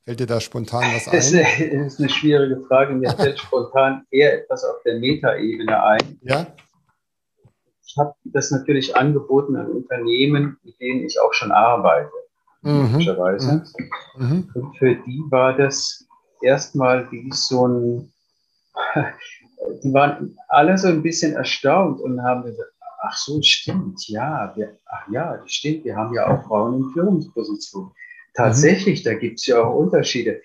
Fällt dir da spontan was ein? Das [LAUGHS] ist eine schwierige Frage. Mir fällt spontan eher etwas auf der Metaebene ein. Ja. Ich habe das natürlich angeboten an Unternehmen, mit denen ich auch schon arbeite logischerweise. Mhm. mhm. Und für die war das erstmal wie so ein, die waren alle so ein bisschen erstaunt und haben gesagt, ach so, stimmt, ja, wir, ach ja, stimmt, wir haben ja auch Frauen in Führungspositionen. Tatsächlich, mhm. da gibt es ja auch Unterschiede.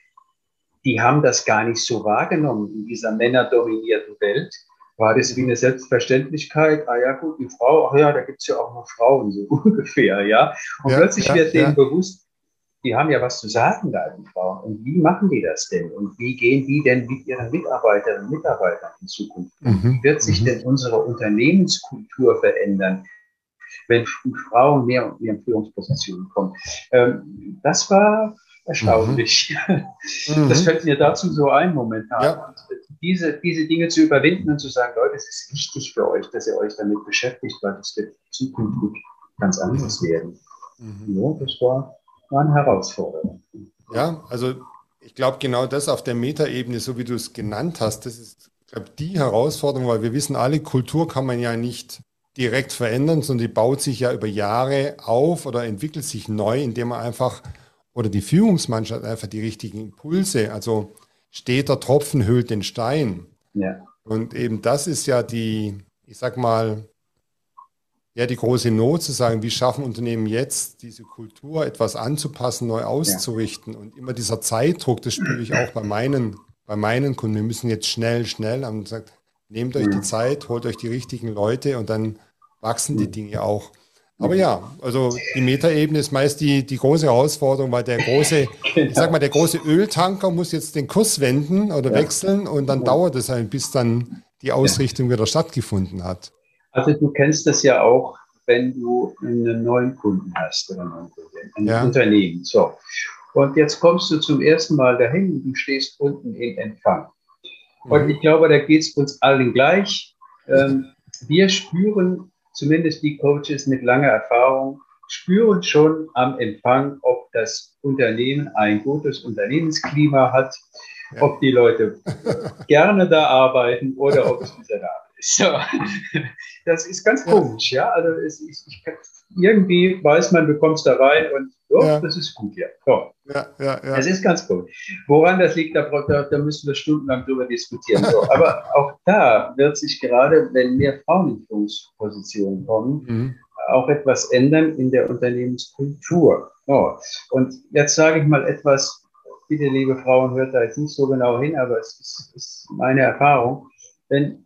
die haben das gar nicht so wahrgenommen in dieser männerdominierten Welt. War das wie eine Selbstverständlichkeit? Ah ja, gut, die Frau, ach ja, da gibt es ja auch noch Frauen, so [LAUGHS] ungefähr, ja. Und ja, plötzlich ja, wird denen ja. bewusst, die haben ja was zu sagen, da die Frauen. Und wie machen die das denn? Und wie gehen die denn mit ihren Mitarbeiterinnen und Mitarbeitern in Zukunft? Mhm. Wie wird sich mhm. denn unsere Unternehmenskultur verändern? wenn Frauen mehr und mehr in Führungspositionen kommen. Ähm, das war erstaunlich. Mhm. Das fällt mir dazu so ein momentan. Ja. Diese, diese Dinge zu überwinden und zu sagen, Leute, es ist wichtig für euch, dass ihr euch damit beschäftigt, weil das wird zukünftig ganz anders werden. Mhm. Ja, das war, war eine Herausforderung. Ja, also ich glaube genau das auf der Metaebene, so wie du es genannt hast, das ist glaube die Herausforderung, weil wir wissen alle, Kultur kann man ja nicht direkt verändern, sondern die baut sich ja über Jahre auf oder entwickelt sich neu, indem man einfach oder die Führungsmannschaft einfach die richtigen Impulse, also steter Tropfen hüllt den Stein. Ja. Und eben das ist ja die, ich sag mal, ja, die große Not zu sagen, wie schaffen Unternehmen jetzt, diese Kultur etwas anzupassen, neu auszurichten. Ja. Und immer dieser Zeitdruck, das spüre ich auch bei meinen, bei meinen Kunden. Wir müssen jetzt schnell, schnell, und sagt, nehmt euch die mhm. Zeit, holt euch die richtigen Leute und dann wachsen die mhm. Dinge auch. Aber ja, also die Metaebene ist meist die, die große Herausforderung, weil der große, ich sag mal, der große Öltanker muss jetzt den Kurs wenden oder ja. wechseln und dann ja. dauert es halt, bis dann die Ausrichtung wieder stattgefunden hat. Also du kennst das ja auch, wenn du einen neuen Kunden hast oder ein Unternehmen. So. Und jetzt kommst du zum ersten Mal dahin und du stehst unten im Empfang. Und mhm. ich glaube, da geht es uns allen gleich. Ähm, wir spüren zumindest die Coaches mit langer Erfahrung, spüren schon am Empfang, ob das Unternehmen ein gutes Unternehmensklima hat, ja. ob die Leute [LAUGHS] gerne da arbeiten oder ob es miserabel ist. So. [LAUGHS] Das ist ganz komisch, ja. Also es, ich, ich, irgendwie weiß man, du kommst da rein und oh, ja. das ist gut hier. So. Ja, ja, ja. Das ist ganz gut. Woran das liegt, da, da, müssen wir stundenlang drüber diskutieren. So. Aber auch da wird sich gerade, wenn mehr Frauen in Führungspositionen kommen, mhm. auch etwas ändern in der Unternehmenskultur. Oh. Und jetzt sage ich mal etwas, bitte liebe Frauen, hört da jetzt nicht so genau hin, aber es ist, ist meine Erfahrung. Wenn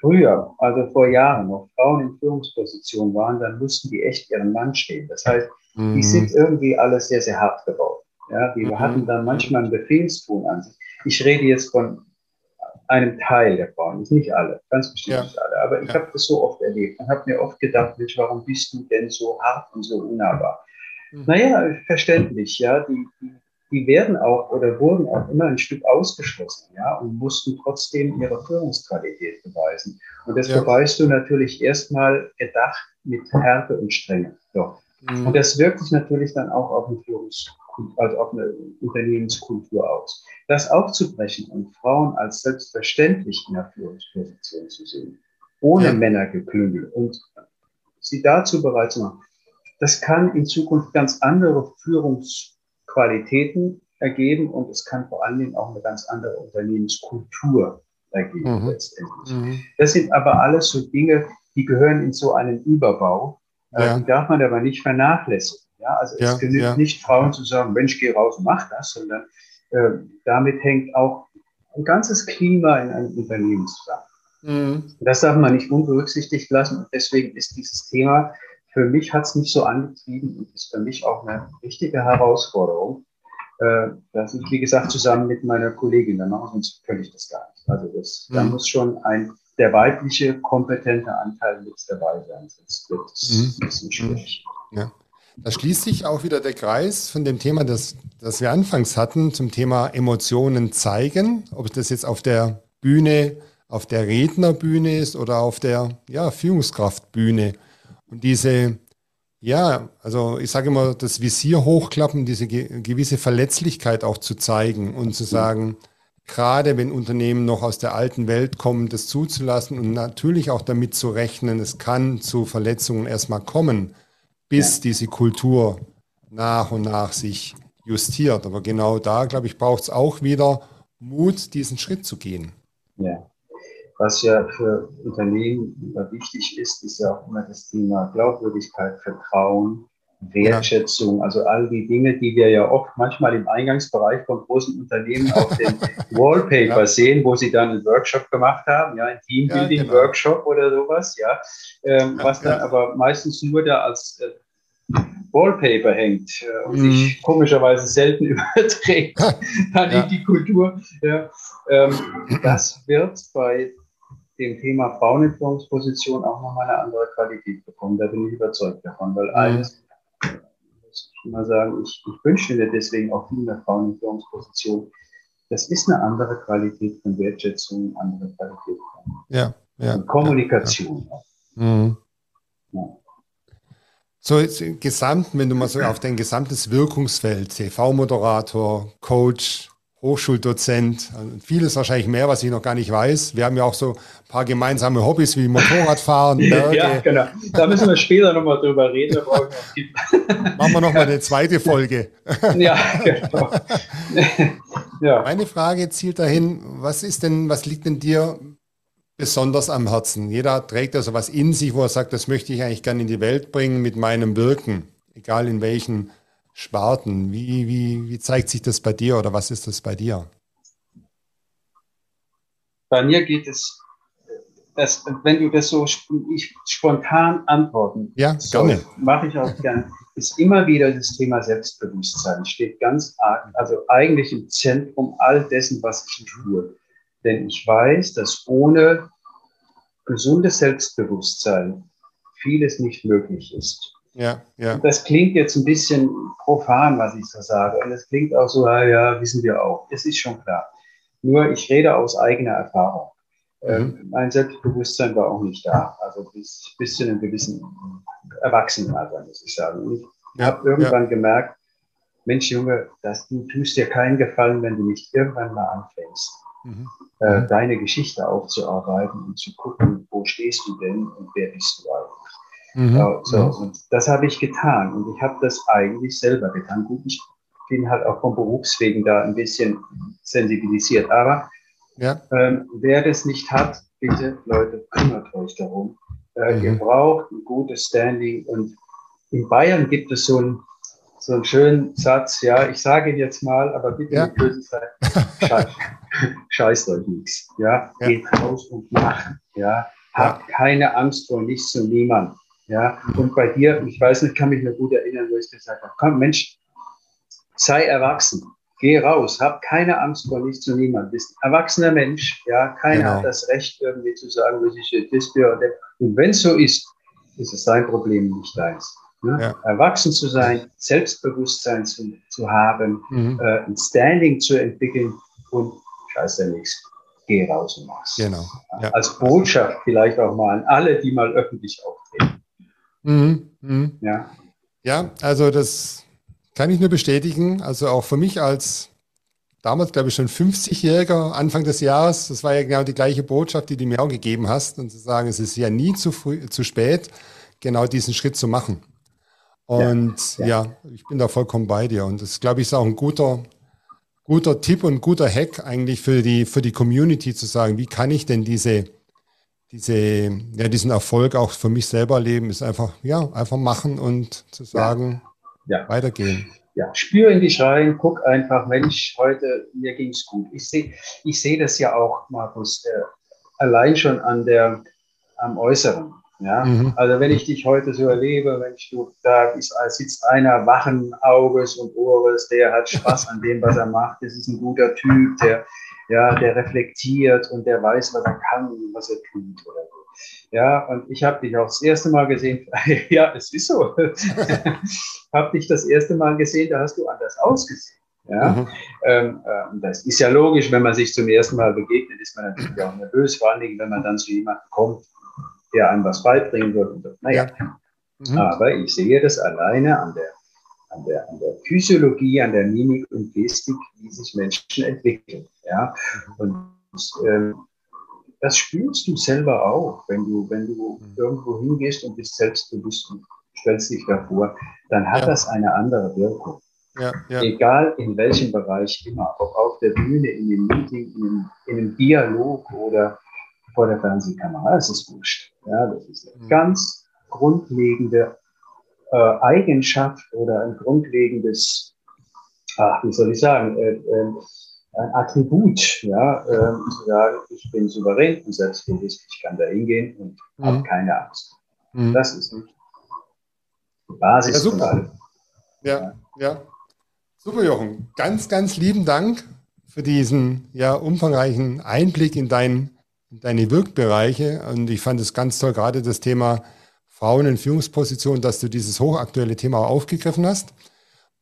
früher, also vor Jahren, noch Frauen in Führungspositionen waren, dann mussten die echt ihren Mann stehen. Das heißt, mhm. die sind irgendwie alles sehr, sehr hart gebaut. Ja, die mhm. hatten dann manchmal ein Befehlston an sich. Ich rede jetzt von einem Teil der Frauen, nicht alle, ganz bestimmt ja. nicht alle, aber ich ja. habe das so oft erlebt und habe mir oft gedacht, Mensch, warum bist du denn so hart und so unnahbar? Mhm. Naja, verständlich, ja, die, die die werden auch oder wurden auch immer ein Stück ausgeschlossen, ja, und mussten trotzdem ihre Führungsqualität beweisen. Und das ja. beweist du natürlich erstmal gedacht mit Härte und Strenge. So. Mhm. Und das wirkt sich natürlich dann auch auf eine Führungs also auf eine Unternehmenskultur aus. Das aufzubrechen und Frauen als selbstverständlich in der Führungsposition zu sehen, ohne ja. Männergeklüngel und sie dazu bereit zu machen, das kann in Zukunft ganz andere Führungs Qualitäten ergeben und es kann vor allen Dingen auch eine ganz andere Unternehmenskultur ergeben mhm. letztendlich. Mhm. Das sind aber alles so Dinge, die gehören in so einen Überbau. Äh, ja. Die darf man aber nicht vernachlässigen. Ja, also ja, es genügt ja. nicht Frauen zu sagen, Mensch, geh raus und mach das, sondern äh, damit hängt auch ein ganzes Klima in einem Unternehmen zusammen. Mhm. Das darf man nicht unberücksichtigt lassen und deswegen ist dieses Thema für mich hat es mich so angetrieben und ist für mich auch eine wichtige Herausforderung, äh, dass ich, wie gesagt, zusammen mit meiner Kollegin, dann machen sonst könnte ich das gar nicht. Also das, mhm. da muss schon ein der weibliche, kompetente Anteil mit dabei sein, sonst wird es mhm. ein bisschen schwierig. Ja. Da schließt sich auch wieder der Kreis von dem Thema, das, das wir anfangs hatten, zum Thema Emotionen zeigen, ob das jetzt auf der Bühne, auf der Rednerbühne ist oder auf der ja, Führungskraftbühne. Und diese, ja, also ich sage immer, das Visier hochklappen, diese ge gewisse Verletzlichkeit auch zu zeigen und zu sagen, gerade wenn Unternehmen noch aus der alten Welt kommen, das zuzulassen und natürlich auch damit zu rechnen, es kann zu Verletzungen erstmal kommen, bis diese Kultur nach und nach sich justiert. Aber genau da, glaube ich, braucht es auch wieder Mut, diesen Schritt zu gehen. Ja. Was ja für Unternehmen wichtig ist, ist ja auch immer das Thema Glaubwürdigkeit, Vertrauen, Wertschätzung, also all die Dinge, die wir ja oft manchmal im Eingangsbereich von großen Unternehmen auf den [LAUGHS] Wallpaper ja. sehen, wo sie dann einen Workshop gemacht haben, ja, ein Teambuilding-Workshop ja, genau. oder sowas, ja, ähm, was dann aber meistens nur da als äh, Wallpaper hängt äh, und mhm. sich komischerweise selten [LAUGHS] überträgt dann in die Kultur. Ja. Ähm, das wird bei dem Thema Bauentwicklungsposition auch nochmal eine andere Qualität bekommen. Da bin ich überzeugt davon, weil mhm. eines, muss ich mal sagen, ich, ich wünsche mir deswegen auch viel mehr Frauen in Führungspositionen. Das ist eine andere Qualität von Wertschätzung, eine andere Qualität von, ja, ja, Kommunikation. Ja, mhm. So gesamt, wenn du mal so auf dein gesamtes Wirkungsfeld, TV-Moderator, Coach, Hochschuldozent, vieles wahrscheinlich mehr, was ich noch gar nicht weiß. Wir haben ja auch so ein paar gemeinsame Hobbys wie Motorradfahren, [LAUGHS] Berge. ja, genau. Da müssen wir später nochmal drüber reden. [LAUGHS] Machen wir nochmal eine zweite Folge. [LAUGHS] ja, genau. ja. Meine Frage zielt dahin, was ist denn, was liegt denn dir besonders am Herzen? Jeder trägt also was in sich, wo er sagt, das möchte ich eigentlich gerne in die Welt bringen mit meinem Wirken, egal in welchen Sparten. Wie, wie, wie zeigt sich das bei dir oder was ist das bei dir? Bei mir geht es, das, wenn du das so ich, spontan antworten ja, soll, mache ich auch gerne, ist immer wieder das Thema Selbstbewusstsein. Steht ganz arg, also eigentlich im Zentrum all dessen, was ich tue. Denn ich weiß, dass ohne gesundes Selbstbewusstsein vieles nicht möglich ist. Ja, ja. Das klingt jetzt ein bisschen profan, was ich so sage. Und es klingt auch so, ja, wissen wir auch. Das ist schon klar. Nur ich rede aus eigener Erfahrung. Mhm. Ähm, mein Selbstbewusstsein war auch nicht da. Also bis, bis zu einem gewissen Erwachsenenalter, muss ich sagen. Und ich ja, habe irgendwann ja. gemerkt, Mensch, Junge, das, du tust dir keinen Gefallen, wenn du nicht irgendwann mal anfängst, mhm. äh, mhm. deine Geschichte aufzuarbeiten und zu gucken, wo stehst du denn und wer bist du eigentlich. Mhm. So, mhm. und das habe ich getan und ich habe das eigentlich selber getan. Gut, ich bin halt auch vom Berufswegen da ein bisschen sensibilisiert, aber ja. ähm, wer das nicht hat, bitte Leute, kümmert euch darum. Äh, mhm. Ihr braucht ein gutes Standing und in Bayern gibt es so einen, so einen schönen Satz, ja, ich sage ihn jetzt mal, aber bitte ja. nicht böse sein, scheiß, [LAUGHS] scheißt euch nichts, ja, ja, geht raus und macht, ja, habt keine Angst vor nichts und niemand. Ja, und bei dir, ich weiß nicht, kann mich nur gut erinnern, wo ich gesagt habe, komm Mensch, sei erwachsen, geh raus, hab keine Angst vor nichts und niemand, bist ein erwachsener Mensch, ja, keiner genau. hat das Recht irgendwie zu sagen, was ich jetzt ist, und wenn es so ist, ist es sein Problem, nicht deins. Ne? Ja. Erwachsen zu sein, Selbstbewusstsein zu, zu haben, mhm. äh, ein Standing zu entwickeln und scheiße nichts. Geh raus und mach's. Genau. Ja. Als Botschaft vielleicht auch mal an alle, die mal öffentlich auftreten. Mhm, mh. Ja. Ja, also das kann ich nur bestätigen. Also auch für mich als damals, glaube ich, schon 50-Jähriger, Anfang des Jahres, das war ja genau die gleiche Botschaft, die du mir auch gegeben hast. Und zu sagen, es ist ja nie zu früh, zu spät, genau diesen Schritt zu machen. Und ja, ja. ja ich bin da vollkommen bei dir. Und das, glaube ich, ist auch ein guter, guter Tipp und guter Hack eigentlich für die, für die Community zu sagen, wie kann ich denn diese, diese, ja, diesen Erfolg auch für mich selber leben, ist einfach, ja, einfach machen und zu sagen, ja. ja. weitergehen. Ja, spür in dich rein, guck einfach, Mensch, heute, mir ging's gut. Ich sehe ich seh das ja auch, Markus, äh, allein schon an der, am Äußeren. Ja, mhm. also wenn ich dich heute so erlebe, wenn ich du da ist, sitzt einer wachen Auges und Ohres, der hat Spaß an dem, was er macht, das ist ein guter Typ, der, ja, der reflektiert und der weiß, was er kann und was er tut oder so. Ja, und ich habe dich auch das erste Mal gesehen. [LAUGHS] ja, es ist so. [LAUGHS] habe dich das erste Mal gesehen, da hast du anders ausgesehen. Ja, mhm. ähm, äh, das ist ja logisch, wenn man sich zum ersten Mal begegnet, ist man natürlich auch nervös, vor allen Dingen, wenn man dann zu jemandem kommt, der einem was beibringen wird. naja, ja. mhm. aber ich sehe das alleine an der an der, an der Physiologie, an der Mimik und Gestik, wie sich Menschen entwickeln. Ja? Und ähm, das spürst du selber auch, wenn du, wenn du mhm. irgendwo hingehst und bist selbstbewusst und stellst dich davor, dann hat ja. das eine andere Wirkung. Ja, ja. Egal in welchem Bereich immer, ob auf der Bühne, in einem Meeting, in einem, in einem Dialog oder vor der Fernsehkamera, das ist wurscht. Ja, das ist eine mhm. ganz grundlegende äh, Eigenschaft oder ein grundlegendes, ach, wie soll ich sagen, äh, äh, ein Attribut, ja, äh, zu sagen, ich bin souverän und selbstbewusst, ich kann da hingehen und mhm. habe keine Angst. Mhm. Das ist die Basis ja, super. Ja, ja. Super, Jochen. Ganz, ganz lieben Dank für diesen ja, umfangreichen Einblick in, dein, in deine Wirkbereiche. Und ich fand es ganz toll, gerade das Thema Frauen in Führungspositionen, dass du dieses hochaktuelle Thema aufgegriffen hast.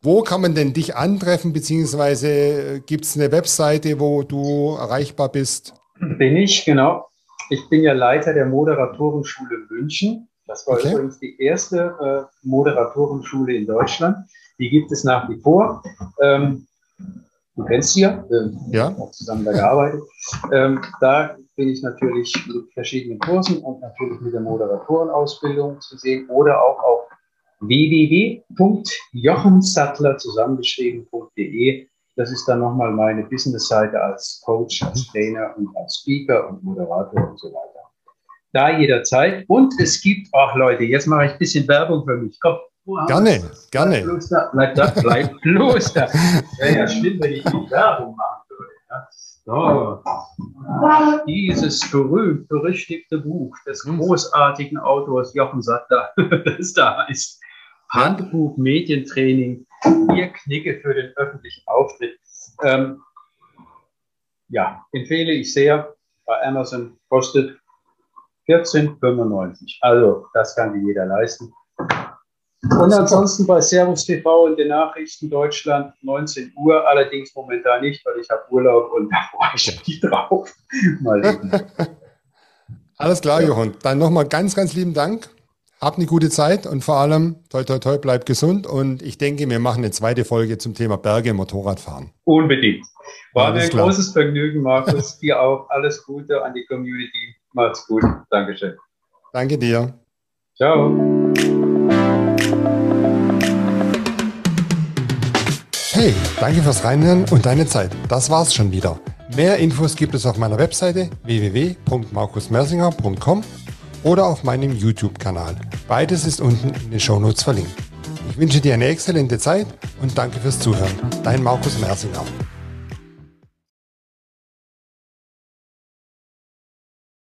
Wo kann man denn dich antreffen, beziehungsweise gibt es eine Webseite, wo du erreichbar bist? Bin ich, genau. Ich bin ja Leiter der Moderatorenschule München. Das war okay. übrigens die erste äh, Moderatorenschule in Deutschland. Die gibt es nach wie vor. Ähm, du kennst sie ja, äh, ja. auch zusammen da gearbeitet. Ähm, da bin ich natürlich mit verschiedenen Kursen und natürlich mit der Moderatorenausbildung zu sehen oder auch auf www.jochensattler zusammengeschrieben.de. Das ist dann nochmal meine Businessseite als Coach, als Trainer und als Speaker und Moderator und so weiter. Da jederzeit. Und es gibt, ach Leute, jetzt mache ich ein bisschen Werbung für mich. Komm, gerne, gerne. Bleib da, bleib bloß da. [LAUGHS] Wäre ja schlimm, wenn ich die Werbung machen würde. Ja. So. Dieses berühmt-berüchtigte Buch des hm. großartigen Autors Jochen Sattler, [LAUGHS] das da heißt Handbuch Medientraining, vier Knicke für den öffentlichen Auftritt. Ähm, ja, empfehle ich sehr. Bei Amazon kostet 14,95. Also, das kann sich jeder leisten. Und ansonsten bei Servus TV in den Nachrichten Deutschland 19 Uhr, allerdings momentan nicht, weil ich habe Urlaub und [LAUGHS] da freue ich mich drauf. [LAUGHS] Alles klar, ja. Johann. Dann nochmal ganz, ganz lieben Dank. Hab eine gute Zeit und vor allem, toi, toi, toi, bleib gesund. Und ich denke, wir machen eine zweite Folge zum Thema Berge im Motorradfahren. Unbedingt. War mir ein klar. großes Vergnügen, Markus. [LAUGHS] Dir auch alles Gute an die Community. Macht's gut. Dankeschön. Danke dir. Ciao. Hey, danke fürs Reinhören und deine Zeit. Das war's schon wieder. Mehr Infos gibt es auf meiner Webseite www.markusmersinger.com oder auf meinem YouTube-Kanal. Beides ist unten in den Shownotes verlinkt. Ich wünsche dir eine exzellente Zeit und danke fürs Zuhören. Dein Markus Mersinger.